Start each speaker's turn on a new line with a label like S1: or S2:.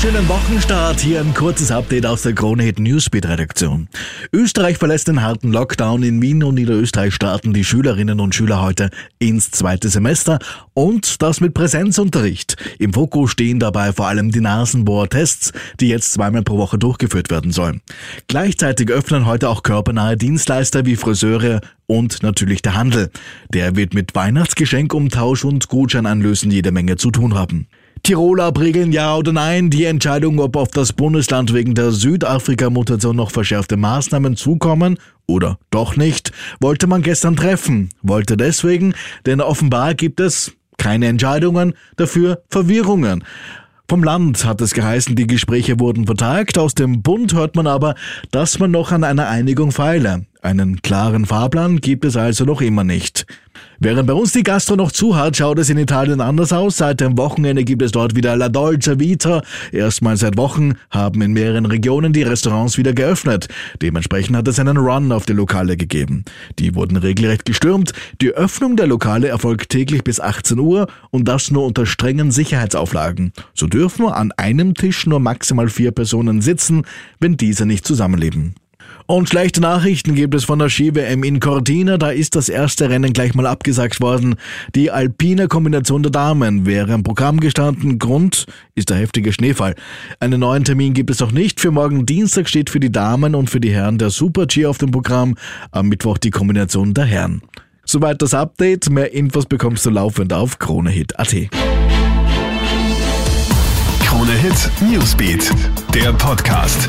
S1: Schönen Wochenstart. Hier ein kurzes Update aus der Krone Hit Newsbeat Redaktion. Österreich verlässt den harten Lockdown. In Wien und Niederösterreich starten die Schülerinnen und Schüler heute ins zweite Semester und das mit Präsenzunterricht. Im Fokus stehen dabei vor allem die Nasenbohrtests, die jetzt zweimal pro Woche durchgeführt werden sollen. Gleichzeitig öffnen heute auch körpernahe Dienstleister wie Friseure und natürlich der Handel. Der wird mit Weihnachtsgeschenkumtausch und Gutscheinanlösen jede Menge zu tun haben. Tirol abriegeln, ja oder nein? Die Entscheidung, ob auf das Bundesland wegen der Südafrika-Mutation noch verschärfte Maßnahmen zukommen oder doch nicht, wollte man gestern treffen. Wollte deswegen, denn offenbar gibt es keine Entscheidungen, dafür Verwirrungen. Vom Land hat es geheißen, die Gespräche wurden vertagt. Aus dem Bund hört man aber, dass man noch an einer Einigung feile. Einen klaren Fahrplan gibt es also noch immer nicht. Während bei uns die Gastro noch zu hat, schaut es in Italien anders aus. Seit dem Wochenende gibt es dort wieder La Dolce Vita. Erstmal seit Wochen haben in mehreren Regionen die Restaurants wieder geöffnet. Dementsprechend hat es einen Run auf die Lokale gegeben. Die wurden regelrecht gestürmt. Die Öffnung der Lokale erfolgt täglich bis 18 Uhr und das nur unter strengen Sicherheitsauflagen. So dürfen an einem Tisch nur maximal vier Personen sitzen, wenn diese nicht zusammenleben. Und schlechte Nachrichten gibt es von der Ski-WM in Cortina. Da ist das erste Rennen gleich mal abgesagt worden. Die alpine Kombination der Damen wäre im Programm gestanden. Grund ist der heftige Schneefall. Einen neuen Termin gibt es noch nicht. Für morgen Dienstag steht für die Damen und für die Herren der Super-G auf dem Programm. Am Mittwoch die Kombination der Herren. Soweit das Update. Mehr Infos bekommst du laufend auf KroneHit.at.
S2: Krone Hit Newsbeat, der Podcast.